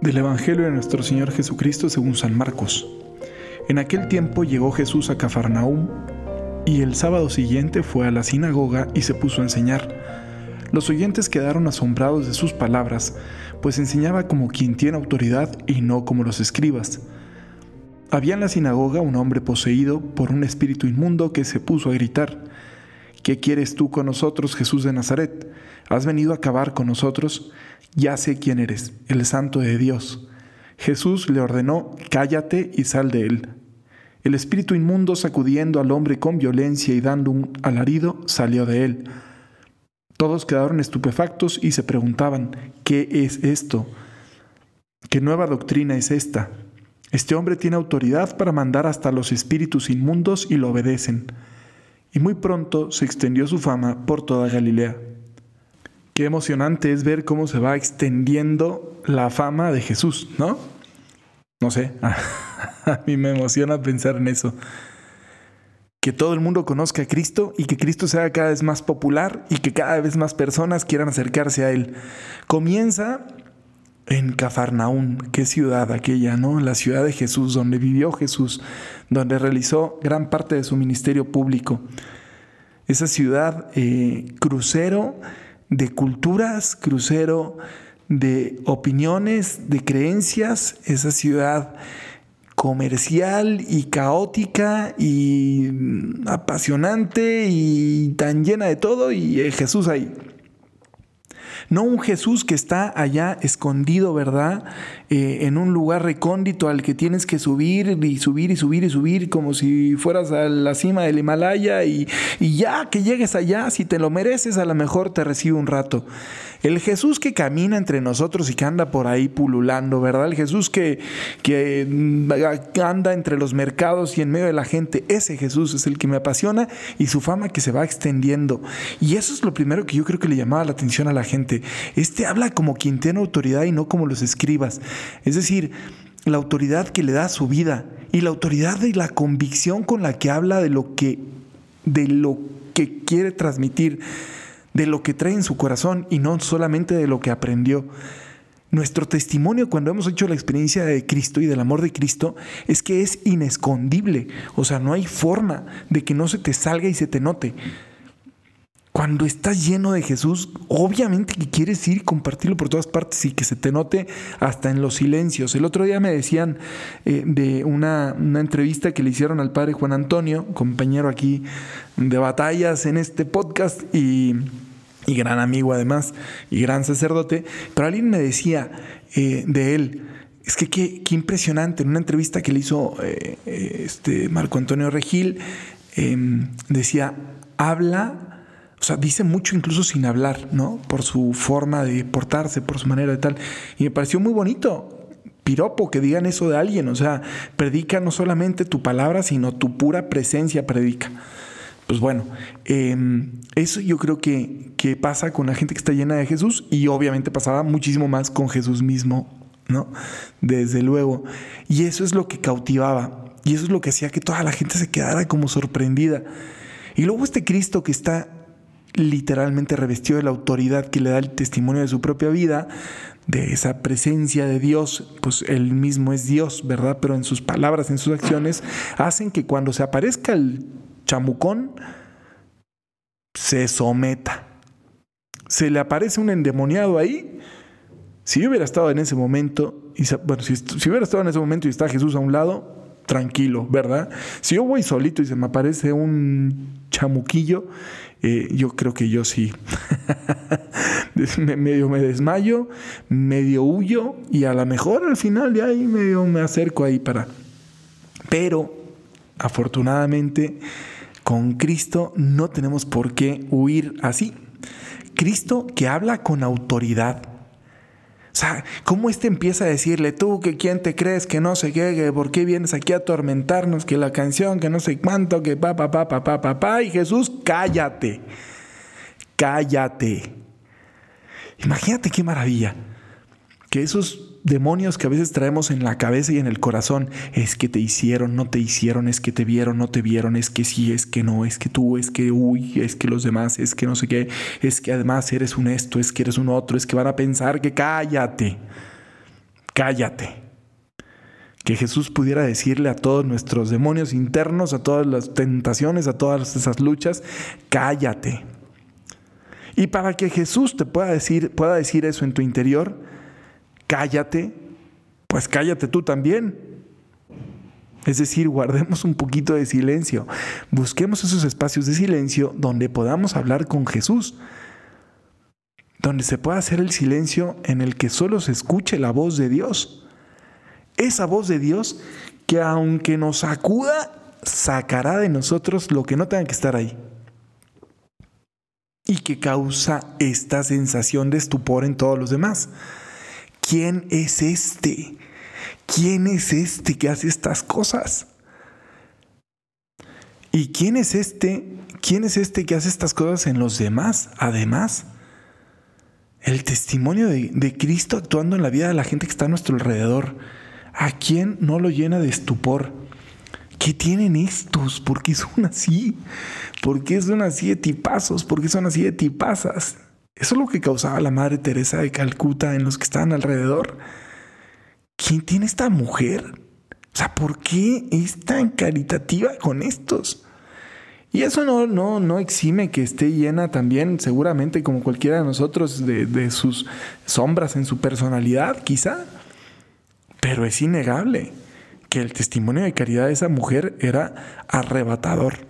Del Evangelio de nuestro Señor Jesucristo según San Marcos. En aquel tiempo llegó Jesús a Cafarnaúm y el sábado siguiente fue a la sinagoga y se puso a enseñar. Los oyentes quedaron asombrados de sus palabras, pues enseñaba como quien tiene autoridad y no como los escribas. Había en la sinagoga un hombre poseído por un espíritu inmundo que se puso a gritar, ¿Qué quieres tú con nosotros, Jesús de Nazaret? ¿Has venido a acabar con nosotros? Ya sé quién eres, el santo de Dios. Jesús le ordenó, cállate y sal de él. El espíritu inmundo, sacudiendo al hombre con violencia y dando un alarido, salió de él. Todos quedaron estupefactos y se preguntaban, ¿qué es esto? ¿Qué nueva doctrina es esta? Este hombre tiene autoridad para mandar hasta los espíritus inmundos y lo obedecen. Y muy pronto se extendió su fama por toda Galilea. Qué emocionante es ver cómo se va extendiendo la fama de Jesús, ¿no? No sé, a mí me emociona pensar en eso. Que todo el mundo conozca a Cristo y que Cristo sea cada vez más popular y que cada vez más personas quieran acercarse a Él. Comienza en Cafarnaún, qué ciudad aquella, ¿no? La ciudad de Jesús, donde vivió Jesús, donde realizó gran parte de su ministerio público. Esa ciudad eh, crucero de culturas, crucero de opiniones, de creencias, esa ciudad comercial y caótica y apasionante y tan llena de todo y eh, Jesús ahí. No un Jesús que está allá escondido, ¿verdad? Eh, en un lugar recóndito al que tienes que subir y subir y subir y subir como si fueras a la cima del Himalaya y, ya que llegues allá, si te lo mereces, a lo mejor te recibe un rato. El Jesús que camina entre nosotros y que anda por ahí pululando, ¿verdad? El Jesús que, que mm, anda entre los mercados y en medio de la gente, ese Jesús es el que me apasiona y su fama que se va extendiendo. Y eso es lo primero que yo creo que le llamaba la atención a la gente. Este habla como quien tiene autoridad y no como los escribas. Es decir, la autoridad que le da su vida y la autoridad y la convicción con la que habla de lo que, de lo que quiere transmitir de lo que trae en su corazón y no solamente de lo que aprendió. Nuestro testimonio cuando hemos hecho la experiencia de Cristo y del amor de Cristo es que es inescondible. O sea, no hay forma de que no se te salga y se te note. Cuando estás lleno de Jesús, obviamente que quieres ir y compartirlo por todas partes y que se te note hasta en los silencios. El otro día me decían eh, de una, una, entrevista que le hicieron al padre Juan Antonio, compañero aquí de batallas en este podcast y y gran amigo además, y gran sacerdote, pero alguien me decía eh, de él, es que qué, impresionante, en una entrevista que le hizo eh, este Marco Antonio Regil, em, decía, habla, o sea, dice mucho incluso sin hablar, ¿no? Por su forma de portarse, por su manera de tal. Y me pareció muy bonito, piropo que digan eso de alguien, o sea, predica no solamente tu palabra, sino tu pura presencia predica. Pues bueno, em, eso yo creo que, que, pasa con la gente que está llena de Jesús y obviamente pasaba muchísimo más con Jesús mismo, ¿no? Desde luego. Y eso es lo que cautivaba y eso es lo que hacía que toda la gente se quedara como sorprendida. Y luego este Cristo que está literalmente revestido de la autoridad que le da el testimonio de su propia vida, de esa presencia de Dios, pues él mismo es Dios, ¿verdad? Pero en sus palabras, en sus acciones, hacen que cuando se aparezca el chamucón se someta. Se le aparece un endemoniado ahí. Si yo hubiera estado en ese momento, y, bueno, si, hubiera estado en ese momento y está Jesús a un lado, tranquilo, ¿verdad? Si yo voy solito y se me aparece un chamuquillo, eh, yo creo que yo sí. medio me desmayo, medio huyo y a lo mejor al final de ahí medio me acerco ahí para... Pero, afortunadamente, con Cristo no tenemos por qué huir así. Cristo que habla con autoridad. Sea, ¿cómo este empieza a decirle, tú que quién te crees, que no sé qué, por qué vienes aquí a atormentarnos, que la canción, que no sé cuánto, que pa, pa, pa, pa, pa, pa, pa, y Jesús, cállate, cállate. Imagínate qué maravilla, que esos demonios que a veces traemos en la cabeza y en el corazón. Es que te hicieron, no te hicieron, es que te vieron, no te vieron, es que sí, es que no, es que tú, es que uy, es que los demás, es que no sé qué, es que además eres un esto, es que eres un otro, es que van a pensar que cállate. cállate. Que Jesús pudiera decirle a todos nuestros demonios internos, a todas las tentaciones, a todas esas luchas, cállate. Y para que Jesús te pueda decir, pueda decir eso en tu interior, cállate, pues cállate tú también. Es decir, guardemos un poquito de silencio. Busquemos esos espacios de silencio donde podamos hablar con Jesús. Donde se pueda hacer el silencio en el que solo se escuche la voz de Dios. Esa voz de Dios que aunque nos sacuda, sacará de nosotros lo que no tenga que estar ahí. Y que causa esta sensación de estupor en todos los demás. ¿Quién es este? ¿quién es este que hace estas cosas? ¿Y quién es este? ¿Quién es este que hace estas cosas en los demás? Además, el testimonio de, Cristo actuando en la vida de la gente que está a nuestro alrededor. ¿A quién no lo llena de estupor? ¿Qué tienen estos? ¿Por qué son así? ¿Por qué son así de tipazos? ¿Por qué son así de tipazas? Eso es lo que causaba la Madre Teresa de Calcuta en los que estaban alrededor. ¿quién tiene esta mujer? O sea, ¿por qué es tan caritativa con estos? Y eso no, no, no exime que esté llena también, seguramente, como cualquiera de nosotros, de, de sus sombras en su personalidad, quizá. Pero es innegable que el testimonio de caridad de esa mujer era arrebatador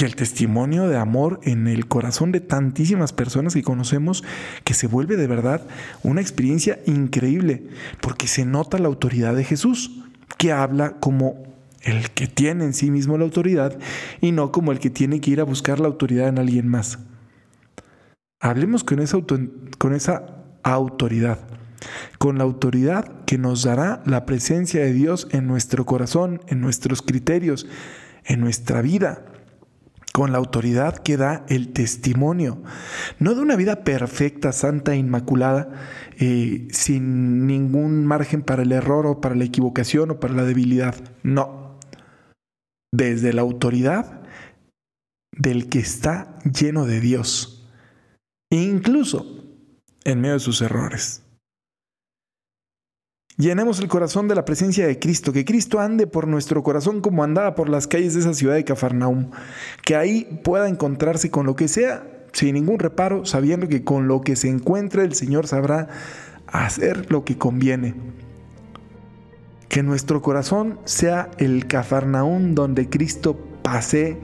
y el testimonio de amor en el corazón de tantísimas personas que conocemos que se vuelve de verdad una experiencia increíble porque se nota la autoridad de Jesús que habla como el que tiene en sí mismo la autoridad y no como el que tiene que ir a buscar la autoridad en alguien más. Hablemos con esa, con esa autoridad, con la autoridad que nos dará la presencia de Dios en nuestro corazón, en nuestros criterios, en nuestra vida con la autoridad que da el testimonio, no de una vida perfecta, santa, inmaculada, eh, sin ningún margen para el error o para la equivocación o para la debilidad, no, desde la autoridad del que está lleno de Dios, incluso en medio de sus errores. Llenemos el corazón de la presencia de Cristo, que Cristo ande por nuestro corazón como andaba por las calles de esa ciudad de Cafarnaum, que ahí pueda encontrarse con lo que sea, sin ningún reparo, sabiendo que con lo que se encuentre el Señor sabrá hacer lo que conviene. Que nuestro corazón sea el Cafarnaum donde Cristo pase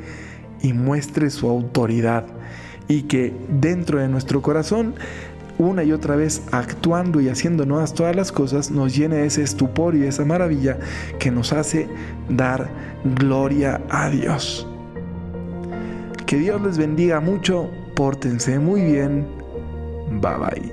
y muestre su autoridad y que dentro de nuestro corazón una y otra vez actuando y haciendo nuevas todas las cosas, nos llena ese estupor y esa maravilla que nos hace dar gloria a Dios. Que Dios les bendiga mucho, pórtense muy bien, bye bye.